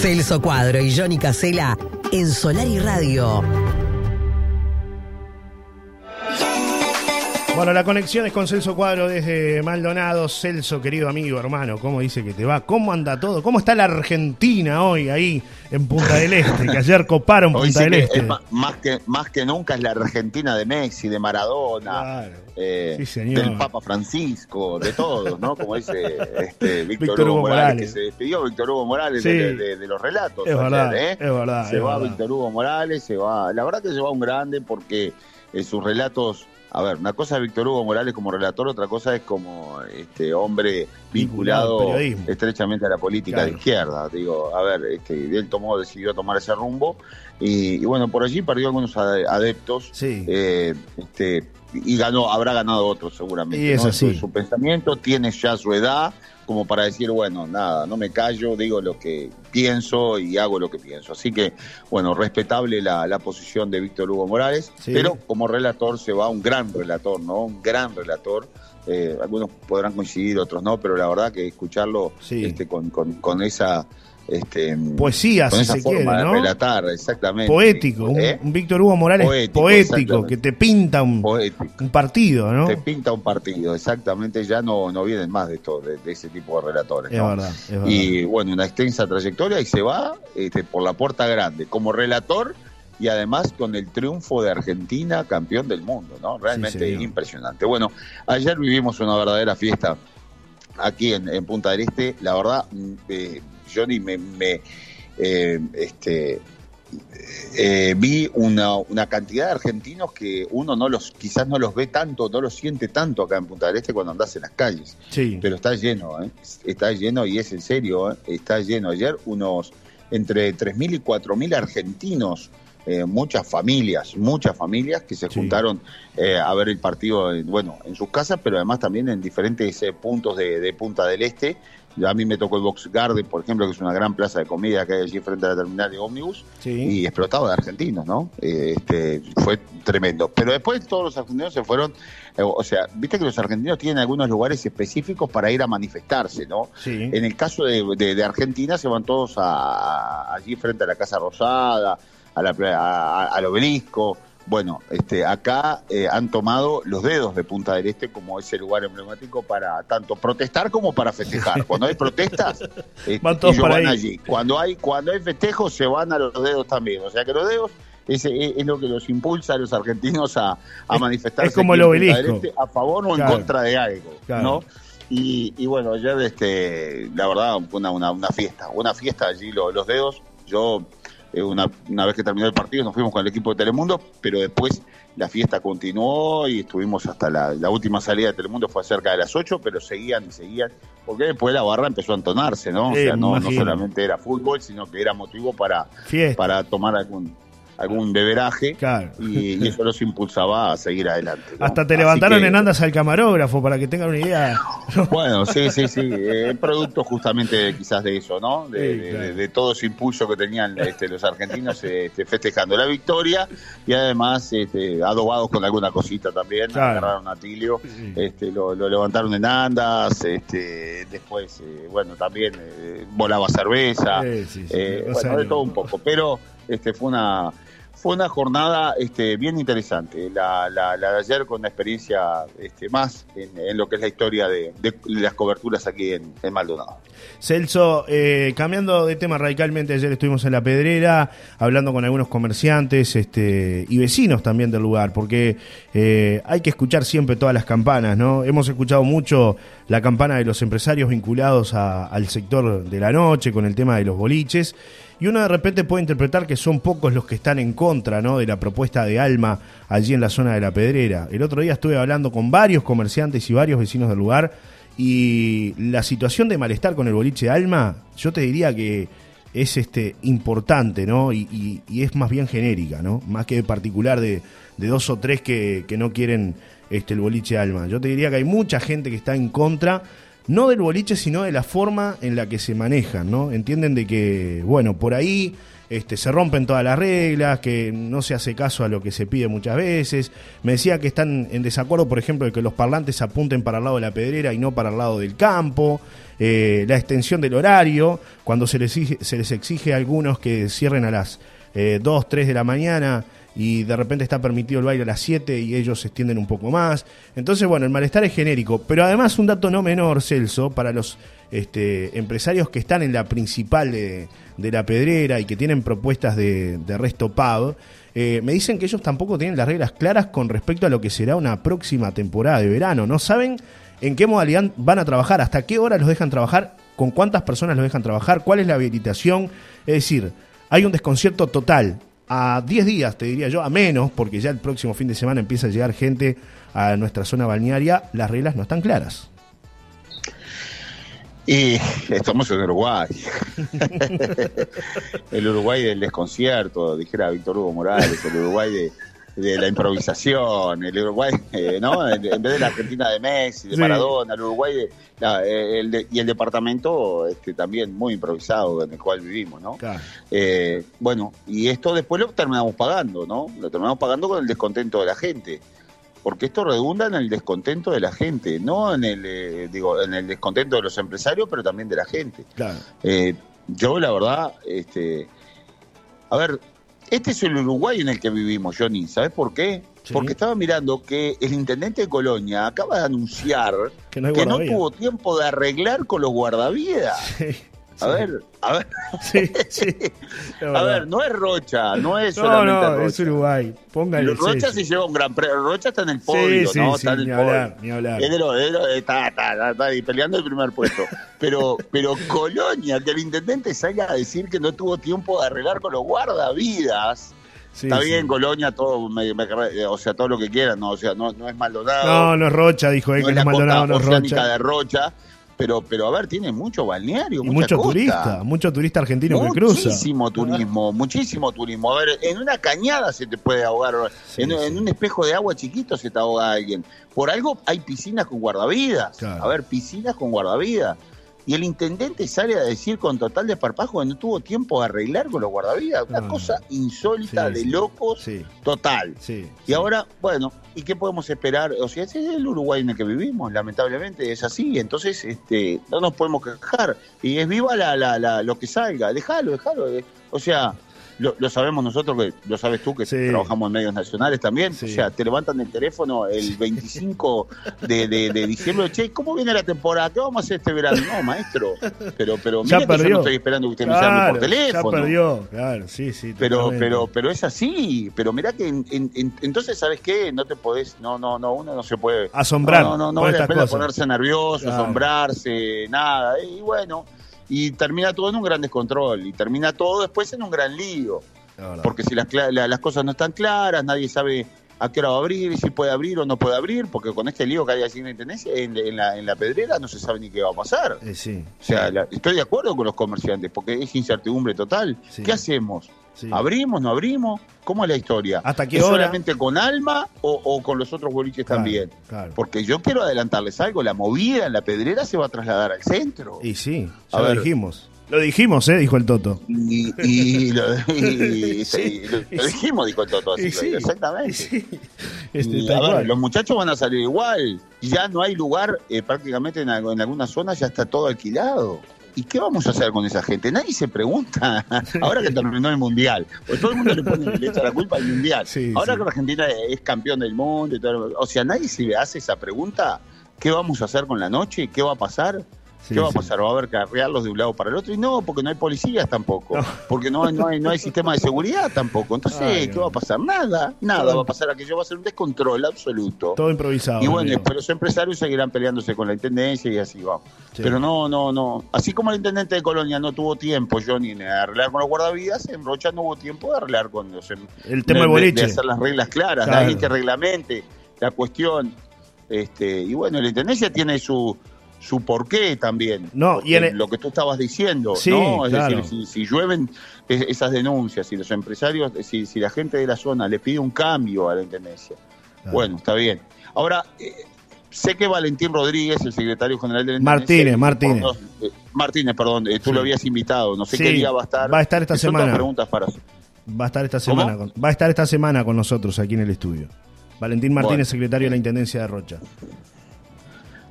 Celso Cuadro y Johnny Casela en Solar y Radio. Bueno, la conexión es con Celso Cuadro desde Maldonado. Celso, querido amigo, hermano, ¿cómo dice que te va? ¿Cómo anda todo? ¿Cómo está la Argentina hoy ahí en Punta del Este? Que ayer coparon Punta del Este. más, que, más que nunca es la Argentina de Messi, de Maradona, eh, del Papa Francisco, de todos, ¿no? Como dice este, Víctor, Hugo, Morales, que se despidió Víctor Hugo Morales de, los relatos. Es verdad, ¿eh? es verdad. Se va Víctor Hugo Morales, se va. La verdad que se va un grande porque eh, sus relatos a ver, una cosa es Víctor Hugo Morales como relator, otra cosa es como este hombre vinculado, estrechamente a la política de izquierda. Digo, a ver, este, él tomó, decidió tomar ese rumbo y, bueno, por allí perdió algunos adeptos. Eh, este, y ganó, habrá ganado otros seguramente. Y es así. Su, pensamiento tiene ya su edad como para decir, bueno, nada, no me callo, digo lo que pienso y hago lo que pienso. Así que, bueno, respetable la, posición de Víctor Hugo Morales, pero como relator se va un gran relator, ¿no? Un gran relator. Eh, algunos podrán coincidir, otros no, pero la verdad que escucharlo este, con, con esa este, poesía, si se quiere, ¿no? relatar, exactamente. Poético, un, ¿Eh? Víctor Hugo Morales poético, que te pinta un, un, partido, ¿no? Te pinta un partido, exactamente. Ya no, no vienen más de, esto, de, ese tipo de relatores. Es, verdad, Y bueno, una extensa trayectoria y se va este, por la puerta grande como relator y además con el triunfo de Argentina, campeón del mundo, ¿no? Realmente impresionante. Bueno, ayer vivimos una verdadera fiesta aquí en, Punta del Este. La verdad, mm, eh, Johnny, me, me eh, este, eh, vi una, una, cantidad de argentinos que uno no los, quizás no los ve tanto, no los siente tanto acá en Punta del Este cuando andas en las calles. Sí. Pero está lleno, ¿eh? está lleno y es en serio, está lleno. Ayer unos entre 3.000 y 4.000 argentinos muchas familias, muchas familias que se juntaron a ver el partido, bueno, en sus casas, pero además también en diferentes puntos de, de, Punta del Este a mí me tocó el Box Garden, por ejemplo, que es una gran plaza de comida que hay allí frente a la terminal de ómnibus, y explotado de argentinos, ¿no? Eh, este, fue tremendo. Pero después todos los argentinos se fueron, eh, o sea, viste que los argentinos tienen algunos lugares específicos para ir a manifestarse, ¿no? En el caso de, Argentina se van todos allí frente a la Casa Rosada, a la, al obelisco, bueno, este, acá eh, han tomado los dedos de Punta del Este como ese lugar emblemático para tanto protestar como para festejar. Cuando hay protestas, este, van todos para allí. Cuando hay, cuando hay festejos, se van a los dedos también. O sea que los dedos es, es, lo que los impulsa a los argentinos a, a manifestarse es como el obelisco. Este a favor o en contra de algo, ¿no? Y, bueno, ayer, este, la verdad, fue una, una, una fiesta, una fiesta allí, los dedos. Yo eh, una, una, vez que terminó el partido nos fuimos con el equipo de Telemundo, pero después la fiesta continuó y estuvimos hasta la, última salida de Telemundo fue cerca de las 8, pero seguían y seguían, porque después la barra empezó a entonarse, ¿no? o sea, no, no, solamente era fútbol, sino que era motivo para, para tomar algún algún beberaje y, eso los impulsaba a seguir adelante. Hasta te levantaron en andas al camarógrafo para que tengan una idea. Bueno, sí, sí, sí, eh, producto justamente quizás de eso, ¿no? De, todo ese impulso que tenían este, los argentinos este, festejando la victoria y además este, adobados con alguna cosita también, agarraron a Tilio, este, lo, levantaron en andas, este, después, eh, bueno, también eh, volaba cerveza, bueno, de todo un poco, pero este, fue una fue una jornada este, bien interesante, la, la, de ayer con una experiencia este, más en, lo que es la historia de, las coberturas aquí en, Maldonado. Celso, eh, cambiando de tema radicalmente, ayer estuvimos en La Pedrera hablando con algunos comerciantes este, y vecinos también del lugar, porque eh, hay que escuchar siempre todas las campanas, ¿no? Hemos escuchado mucho la campana de los empresarios vinculados al sector de la noche con el tema de los boliches y uno de repente puede interpretar que son pocos los que están en contra ¿no? de la propuesta de Alma allí en la zona de la Pedrera. El otro día estuve hablando con varios comerciantes y varios vecinos del lugar y la situación de malestar con el boliche de Alma, yo te diría que es este importante, ¿no? Y, es más bien genérica, ¿no? Más que particular de, dos o tres que, que no quieren este, el boliche de Alma. Yo te diría que hay mucha gente que está en contra no del boliche, sino de la forma en la que se manejan, ¿no? Entienden de que, bueno, por ahí este, se rompen todas las reglas, que no se hace caso a lo que se pide muchas veces. Me decía que están en desacuerdo, por ejemplo, de que los parlantes apunten para el lado de la pedrera y no para el lado del campo. Eh, la extensión del horario, cuando se les, se les exige a algunos que cierren a las eh, 2, 3 de la mañana y de repente está permitido el baile a las 7 y ellos se extienden un poco más. Entonces, bueno, el malestar es genérico, pero además un dato no menor, Celso, para los este, empresarios que están en la principal de, la pedrera y que tienen propuestas de, resto pub, eh, me dicen que ellos tampoco tienen las reglas claras con respecto a lo que será una próxima temporada de verano. No saben en qué modalidad van a trabajar, hasta qué hora los dejan trabajar, con cuántas personas los dejan trabajar, cuál es la habilitación. Es decir, hay un desconcierto total. A 10 días, te diría yo, a menos, porque ya el próximo fin de semana empieza a llegar gente a nuestra zona balnearia, las reglas no están claras. Y estamos en Uruguay. el Uruguay del desconcierto, dijera Víctor Hugo Morales, el Uruguay de, de la improvisación, el Uruguay, eh, ¿no? En, vez de la Argentina de Messi, de Maradona, el Uruguay eh, y el departamento este, también muy improvisado en el cual vivimos, ¿no? Eh, bueno, y esto después lo terminamos pagando, ¿no? Lo terminamos pagando con el descontento de la gente. Porque esto redunda en el descontento de la gente, no en el digo en el descontento de los empresarios, pero también de la gente. yo la verdad, este, a ver, este es el Uruguay en el que vivimos, Johnny. ¿Sabes por qué? Porque estaba mirando que el intendente de Colonia acaba de anunciar que no, tuvo tiempo de arreglar con los guardavidas. A ver, a ver. Sí, sí. a ver, no es Rocha, no es solamente no, no, es Uruguay. Póngale. Rocha se lleva un gran premio. Rocha está en el podio, ¿no? está en el ni podio. Hablar, ni hablar. Es de lo, está, está, está, peleando el primer puesto. Pero, pero Colonia, que el intendente salga a decir que no tuvo tiempo de arreglar con los guardavidas. Está bien, Colonia, todo, o sea, todo lo que quieran, no, o sea, no, no es Maldonado. No, no es Rocha, dijo él, que no es Maldonado, no es Rocha. de Rocha pero, pero a ver, tiene mucho balneario, y mucho turista, mucho turista argentino que cruza. Muchísimo turismo, muchísimo turismo. A ver, en una cañada se te puede ahogar, en, un espejo de agua chiquito se te ahoga alguien. Por algo hay piscinas con guardavidas. A ver, piscinas con guardavidas y el intendente sale a decir con total desparpajo que no tuvo tiempo de arreglar con los guardavidas. Una cosa insólita de locos total. y ahora, bueno, ¿y qué podemos esperar? O sea, ese es el Uruguay en el que vivimos, lamentablemente es así. Entonces, este, no nos podemos quejar. Y es viva la, la, la, lo que salga. Déjalo, déjalo. Eh. O sea, lo, sabemos nosotros, que lo sabes tú, que trabajamos en medios nacionales también. O sea, te levantan el teléfono el 25 de, de, diciembre, che, ¿cómo viene la temporada? ¿Qué vamos a hacer este verano? No, maestro. Pero, pero mira que yo no estoy esperando que usted me llame por teléfono. Ya perdió, claro, sí, sí. Pero, pero, pero es así. Pero mira que entonces, ¿sabes qué? No te podés, no, no, no, uno no se puede. Asombrar. No, no, no, vale la pena ponerse nervioso, asombrarse, nada. Y bueno y termina todo en un gran descontrol y termina todo después en un gran lío. Porque si las, las cosas no están claras, nadie sabe a qué hora va a abrir, si puede abrir o no puede abrir, porque con este lío que hay allí en, en, en, la, en la pedrera no se sabe ni qué va a pasar. Eh, sí, o sea, estoy de acuerdo con los comerciantes, porque es incertidumbre total. ¿Qué hacemos? ¿Abrimos, no abrimos? ¿Cómo es la historia? ¿Hasta qué ¿Es hora? solamente con Alma o, con los otros boliches también? Porque yo quiero adelantarles algo, la movida en la pedrera se va a trasladar al centro. Y sí, ya lo dijimos. Lo dijimos, ¿eh? Dijo el Toto. Y, lo, dijimos, dijo el Toto, así, exactamente. Este, a ver, los muchachos van a salir igual. Ya no hay lugar, eh, prácticamente en, en algunas zonas ya está todo alquilado. ¿Y qué vamos a hacer con esa gente? Nadie se pregunta, ahora que terminó el Mundial, pues todo el mundo le pone le echa la culpa al Mundial. ahora que Argentina es campeón del mundo, y todo, o sea, nadie se hace esa pregunta, ¿qué vamos a hacer con la noche? ¿Qué va a pasar? ¿Qué va a pasar? ¿Va a haber que arrearlos de un lado para el otro? Y no, porque no hay policías tampoco. Porque no, no, hay, no hay sistema de seguridad tampoco. Entonces, ¿qué va a pasar? Nada, nada va a pasar. Aquello va a ser un descontrol absoluto. Todo improvisado. Y bueno, pero los empresarios seguirán peleándose con la intendencia y así va. Pero no, no, no. Así como el intendente de Colonia no tuvo tiempo, Johnny, de arreglar con los guardavidas, en Rocha no hubo tiempo de arreglar con los. Em- el tema de, boliche. De hacer las reglas claras, la gente reglamente, la cuestión. Este, y bueno, la intendencia tiene su su porqué también. No, y Lo que tú estabas diciendo, ¿no? Es decir, si, llueven esas denuncias, si los empresarios, si, si, la gente de la zona le pide un cambio a la intendencia, bueno, está bien. Ahora, eh, sé que Valentín Rodríguez, el secretario general del Martínez, Martínez. Eh, Martínez, perdón, eh, tú Sí. lo habías invitado, no sé Sí, qué día va a estar. va a estar esta semana. preguntas para Va a estar esta semana con, va a estar esta semana con nosotros aquí en el estudio. Valentín Martínez, Bueno. secretario de la Intendencia de Rocha.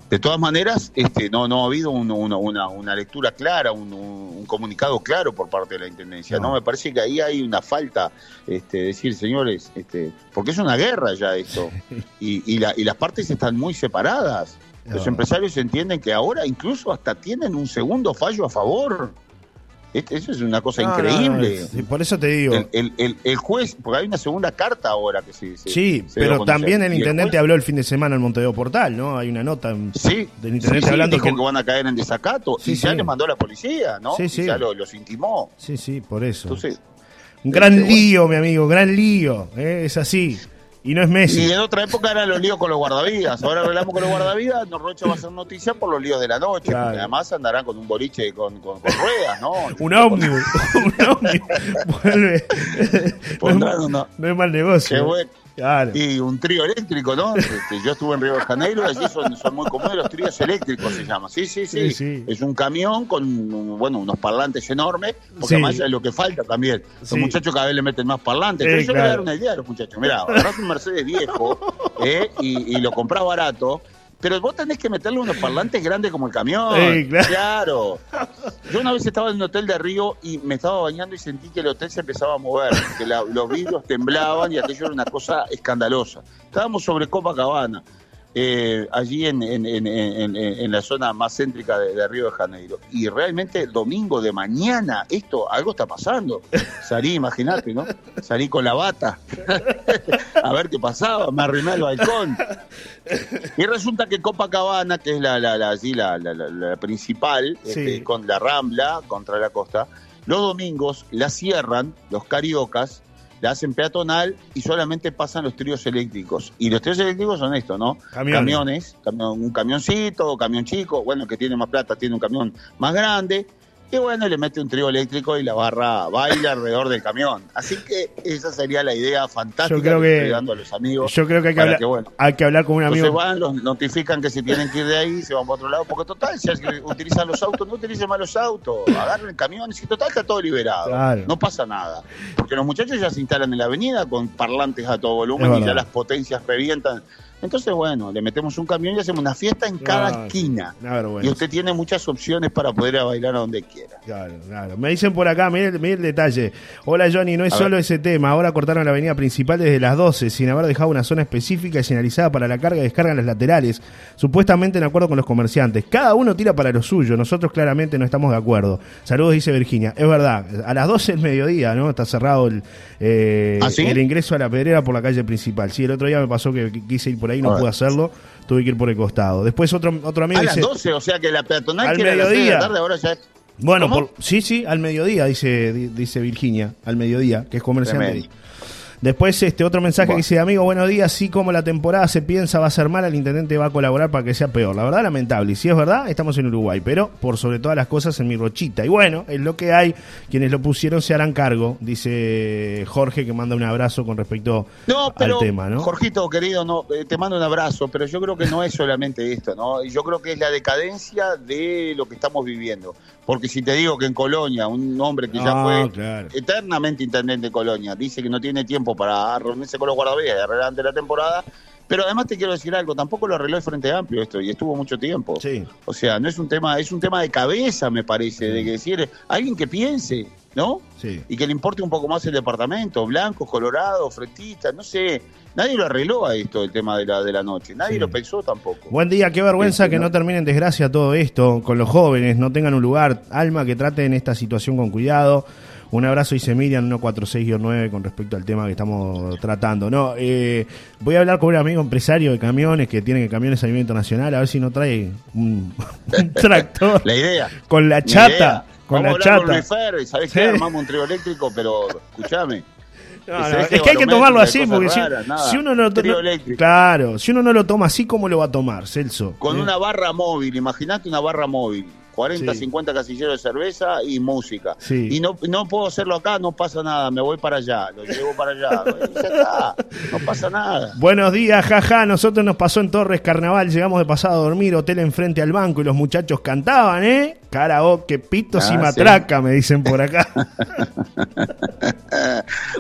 De todas maneras, este, no, no ha habido un- una, una- una lectura clara, un, un- un comunicado claro por parte de la Intendencia. No. No, me parece que ahí hay una falta, este, decir, señores, este, porque es una guerra ya esto, y, y, la- y las partes están muy separadas. Los empresarios entienden que ahora incluso hasta tienen un segundo fallo a favor. Eso es una cosa increíble. no, sí, por eso te digo. El, el- el- el juez, porque hay una segunda carta ahora que se. se- sí, se pero también el intendente habló el fin de semana en Montevideo Portal, ¿no? Hay una nota Sí, del intendente sí, sí, hablando dijo que... que... van a caer en desacato Sí, y ya sí. le mandó a la policía, ¿no? Sí, Y sí. ya lo- los intimó. Sí, sí, por eso. Entonces, Un gran lío, mi amigo, gran lío. ¿eh? Es así. Y no es Messi. y en otra época eran los líos con los guardavidas. Ahora arreglamos con los guardavidas, no Rocha va a ser noticia por los líos de la noche. Claro. Porque además andarán con un boliche con, con- con ruedas, ¿no? Un ómnibus. un ómnibus. Vuelve. Pondrán no, es- una- no es mal negocio. Qué bueno. Claro. Y un trío eléctrico, ¿no? Este, yo estuve en Río de Janeiro allí son, son muy comunes los tríos eléctricos, se llama. Sí, sí, sí. Sí, sí. Es un camión con, bueno, unos parlantes enormes, porque Sí. además es lo que falta también. Los muchachos cada vez le meten más parlantes. Eh, Entonces yo le voy a dar claro. una idea a los muchachos. Mirá, agarrás un Mercedes viejo eh, y, y lo comprás barato, pero vos tenés que meterle unos parlantes grandes como el camión. Eh, claro. claro. Yo una vez estaba en un hotel de Río y me estaba bañando y sentí que el hotel se empezaba a mover, que la- los vidrios temblaban y aquello era una cosa escandalosa. Estábamos sobre Copacabana, eh, allí en, en- en- la zona más céntrica de, de Río de Janeiro. Y realmente el domingo de mañana, esto, algo está pasando. Salí, imagínate, ¿no? Salí con la bata a ver qué pasaba, me arrimé al balcón. Y resulta que Copacabana, que es la, la, la, allí la, la- la- la principal, Sí. este, con la Rambla contra la costa, los domingos la cierran los cariocas, la hacen peatonal y solamente pasan los tríos eléctricos. Y los tríos eléctricos son estos, ¿no? Camiones. camión- un camioncito, camión chico, bueno, el que tiene más plata tiene un camión más grande. Y bueno, le mete un trío eléctrico y la barra baila alrededor del camión. Así que esa sería la idea fantástica Yo creo que que- estoy dando a los amigos. Yo creo que hay que, hablar, que, bueno, hay que hablar con un amigo. van, los notifican que se tienen que ir de ahí, se van para otro lado, porque total, si utilizan los autos, no utilicen más los autos, agarren camiones y total está todo liberado. Claro. No pasa nada. Porque los muchachos ya se instalan en la avenida con parlantes a todo volumen y ya las potencias revientan. Entonces, bueno, le metemos un camión y hacemos una fiesta en cada Ah, esquina. Vergüenza. Y usted tiene muchas opciones para poder ir a bailar a donde quiera. Claro, claro. Me dicen por acá, mire, mire el detalle. Hola Johnny, no es A solo ver. ese tema. Ahora cortaron la avenida principal desde las 12 sin haber dejado una zona específica y señalizada para la carga y descarga en las laterales. Supuestamente en acuerdo con los comerciantes. Cada uno tira para lo suyo. Nosotros claramente no estamos de acuerdo. Saludos, dice Virginia. Es verdad, a las 12 del mediodía, ¿no? Está cerrado el, eh, ¿Ah, sí? el ingreso a la pedrera por la calle principal. Sí, el otro día me pasó que quise ir por ahí, no pude hacerlo. Tuve que ir por el costado. Después otro, otro amigo A las dice... 12, o sea que la peatonal Al que era a las seis de mediodía. la tarde, ahora ya es... Bueno, por, sí, sí, al mediodía, dice, di- dice Virginia, al mediodía, que es comerciante. Después este otro mensaje Bueno. que dice, amigo, buenos días, sí como la temporada se piensa va a ser mala, el intendente va a colaborar para que sea peor. La verdad, lamentable. Y si es verdad, estamos en Uruguay, pero por sobre todas las cosas en mi rochita. Y bueno, es lo que hay, quienes lo pusieron se harán cargo, dice Jorge, que manda un abrazo con respecto No, pero, al tema, ¿no? Jorgito, querido, no, eh, te mando un abrazo, pero yo creo que no es solamente esto, ¿no? Yo creo que es la decadencia de lo que estamos viviendo. Porque si te digo que en Colonia, un hombre que ya Ah, fue claro. eternamente intendente de Colonia, dice que no tiene tiempo para reunirse con los guardavidas y arreglar la temporada, pero además te quiero decir algo, tampoco lo arregló el Frente Amplio esto, y estuvo mucho tiempo. Sí. O sea, no es un tema, es un tema de cabeza, me parece, de que decir, alguien que piense, ¿no? Sí. y que le importe un poco más el departamento, blancos, colorados, fretistas, no sé. Nadie lo arregló a esto, el tema de la, de la noche. Nadie Sí. lo pensó tampoco. Buen día, qué vergüenza Sí, que ¿no? no termine en desgracia todo esto con los jóvenes, no tengan un lugar, alma que traten esta situación con cuidado. Un abrazo, dice Miriam 146-9 con respecto al tema que estamos tratando. No, eh, voy a hablar con un amigo empresario de camiones que tiene camiones a nivel internacional, a ver si no trae un, un tractor La idea. con la chata. Con Vamos la a hablar con chata. Luis Fer, ¿sabés qué? Armamos un trío eléctrico, pero escúchame. No, no, es que hay que tomarlo así, porque si, raras, si uno no, no- claro, si uno no lo toma así, ¿cómo lo va a tomar, Celso? Con Eh, una barra móvil, imagínate una barra móvil. 40, Sí. 50 casilleros de cerveza y música. Sí. Y no, no puedo hacerlo acá, no pasa nada, me voy para allá, lo llevo para allá. Bueno, ya está, no pasa nada. Buenos días, jaja. Nosotros nos pasó en Torres Carnaval. Llegamos de pasado a dormir, hotel enfrente al banco y los muchachos cantaban, ¿eh? Karaoke, pitos y Ah, matraca, me dicen por acá.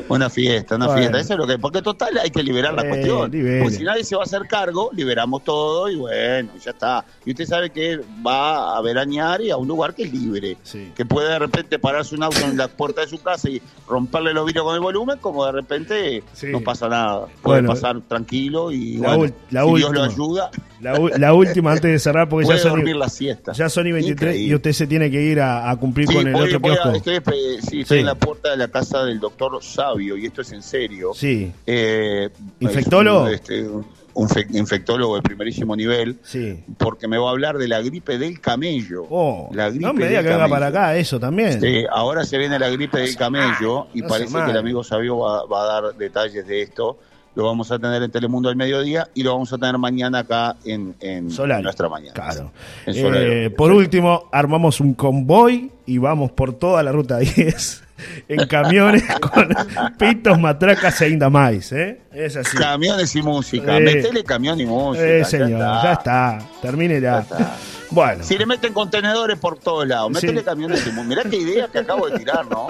Una fiesta, una Bueno. fiesta. Eso es lo que. Porque total hay que liberar la Eh, cuestión. Porque si nadie se va a hacer cargo, liberamos todo y bueno, ya está. Y usted sabe que va a veranear y a un lugar que es libre. Sí. Que puede de repente pararse un auto en la puerta de su casa y romperle los vidrios con el volumen, como de repente Sí. no pasa nada. Puede Bueno. pasar tranquilo y La bueno, la si Dios lo ayuda, La, la última antes de cerrar, porque ya son, la siesta. ya son y 23 y usted se tiene que ir a, a cumplir Sí, con el voy- otro voy a- estoy, sí, estoy en la puerta de la casa del doctor Sabio y esto es en serio. Sí, Eh, ¿Infectólogo? es un, este, un fe- infectólogo de primerísimo nivel, sí. porque me va a hablar de la gripe del camello. Oh, la gripe no me diga que venga para acá, eso también. Sí, ahora se viene la gripe del camello y no parece que el amigo Sabio va, va a dar detalles de esto. Lo vamos a tener en Telemundo al mediodía y lo vamos a tener mañana acá en, en Solari. nuestra mañana. Claro. En. Eh, por último, armamos un convoy y vamos por toda la ruta 10 en camiones con pitos, matracas e indamais, ¿eh? Es así. Camiones y música. Eh. Metele camión y música. Eh, ya señor, está. ya está. Termine ya. Ya está. Bueno, Si le meten contenedores por todos lados, Sí. métele camiones y mu- Mirá qué idea que acabo de tirar, ¿no?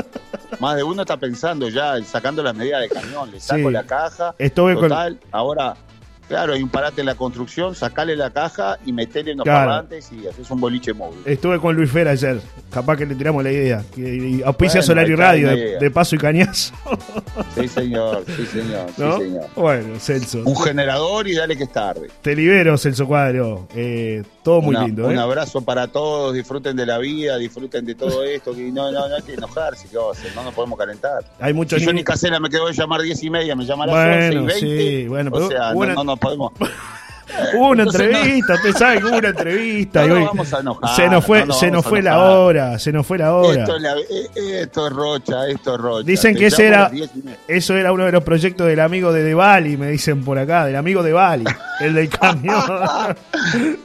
Más de uno está pensando ya, sacando las medidas de camión, le saco Sí. la caja. Estuve con- total, ahora, claro, hay un parate en la construcción, sacale la caja y metele en los Claro. parlantes y haces un boliche móvil. estuve con Luis Fer ayer. Capaz que le tiramos la idea. Que, y auspicia Bueno, Solar y Radio de, paso y cañazo. Sí, señor, sí, señor, ¿no? sí, señor. Bueno, Celso. Un generador y dale que es tarde. Te libero, Celso Cuadro. Eh, todo muy Una- lindo, Un ¿eh? abrazo para todos, disfruten de la vida, disfruten de todo esto. Que no, no, no hay que enojarse, ¿qué vamos a hacer? No nos podemos calentar. Hay muchos Si yo ni casera me quedo de llamar 10 y media, me llama a las Bueno, 11 y 20. sí, bueno, pero o sea, hubo no, no nos podemos. Hubo una Entonces, no- entrevista, usted sabe que hubo una entrevista. No y vamos a enojar, se nos fue, no se nos fue la hora, se nos fue la hora. Esto es, la- esto es rocha, esto es rocha. Dicen Te que ese era, las 10 y media. eso era uno de los proyectos del amigo de De Bali, me dicen por acá, del amigo de Bali, el del camión.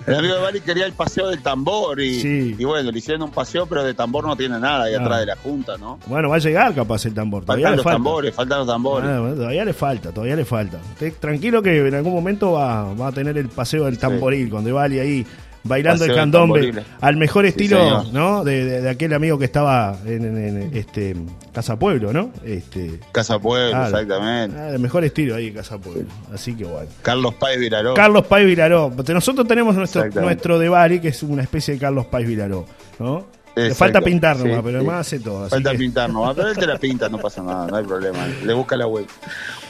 El amigo de Bali quería el paseo del tambor y, Sí. y bueno, le hicieron un paseo, pero de tambor no tiene nada ahí Ah. atrás de la Junta, ¿no? bueno, va a llegar capaz el tambor, todavía Faltan le los falta. tambores, faltan los tambores. Ah, bueno, todavía le falta, todavía le falta. Usted tranquilo que en algún momento va, va a tener el paseo del tamboril, con De Bali ahí bailando Paseo el candombe al mejor Sí, estilo. ¿no? De, de- de aquel amigo que estaba en, en- en, este Casa Pueblo, ¿no? Este, Casa Pueblo, Claro. exactamente. ah, el mejor estilo ahí en Casa Pueblo. Así que bueno. Carlos Páez Viraró. Carlos Pais Vilaró. Nosotros tenemos nuestro, nuestro de Bari, que es una especie de Carlos Pais Vilaró, ¿no? Le falta pintar nomás, Sí, pero sí. además hace todo. Falta que- pintar, no, pero él te la pinta, no pasa nada, no hay problema. Le busca la web.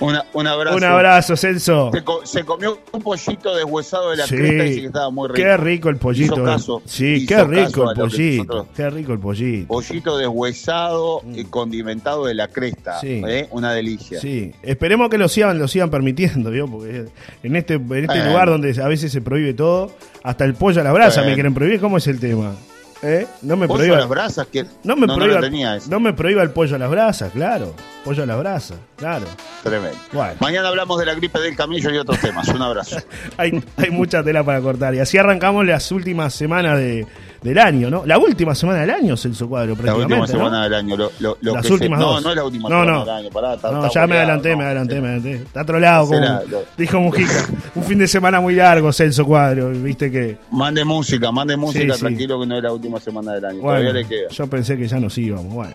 Una, un abrazo. Un abrazo, Celso. Se, co- se comió un pollito deshuesado de la Sí. cresta y dice que estaba muy rico. Qué rico el pollito. Hizo eh. caso, sí, hizo qué rico el pollito. Qué rico el pollito. Pollito deshuesado y condimentado de la cresta. Sí. ¿eh? Una delicia. Sí, esperemos que lo sigan, lo sigan permitiendo, ¿vio? Porque en este, en este lugar donde a veces se prohíbe todo, hasta el pollo a la brasa me quieren prohibir, ¿cómo es el tema? ¿Eh? No me Pollo prohíba, a las brasas, que no me no, prohíba, tenía no me prohíba el pollo a las brasas, claro. Pollo a las brasas, claro. Tremendo. Bueno. Mañana hablamos de la gripe del camello y otros temas. Un abrazo. hay, hay mucha tela para cortar. Y así arrancamos las últimas semanas de, del año, ¿no? La última semana del año, Celso Cuadro, La prácticamente. última ¿no? semana del año. Lo, lo- lo Las que últimas se- dos. No, no es la última No, semana no. del año. Pará, está- No, está ya me adelanté, no. me adelanté, me adelanté. Está trolado, como dijo Mujica. Un fin de semana muy largo, Celso Cuadro. Viste que. Mande música, mande música, sí. tranquilo que no es la última semana del año. Bueno, Todavía le queda. yo pensé que ya nos íbamos. Bueno,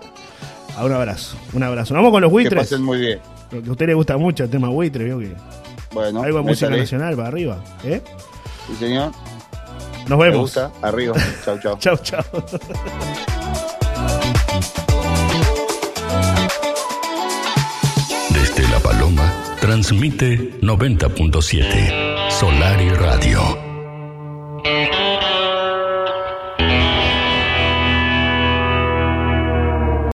a un abrazo. Un abrazo. Vamos con los Que buitres. pasen muy bien. Lo que a usted le gusta mucho el tema buitre, vio que. Bueno, Algo de música nacional para arriba. ¿eh? Sí, señor. Nos Me vemos. gusta. Arriba. chau, chau. Chau, chau. Desde La Paloma, transmite 90.7 Solar y Radio.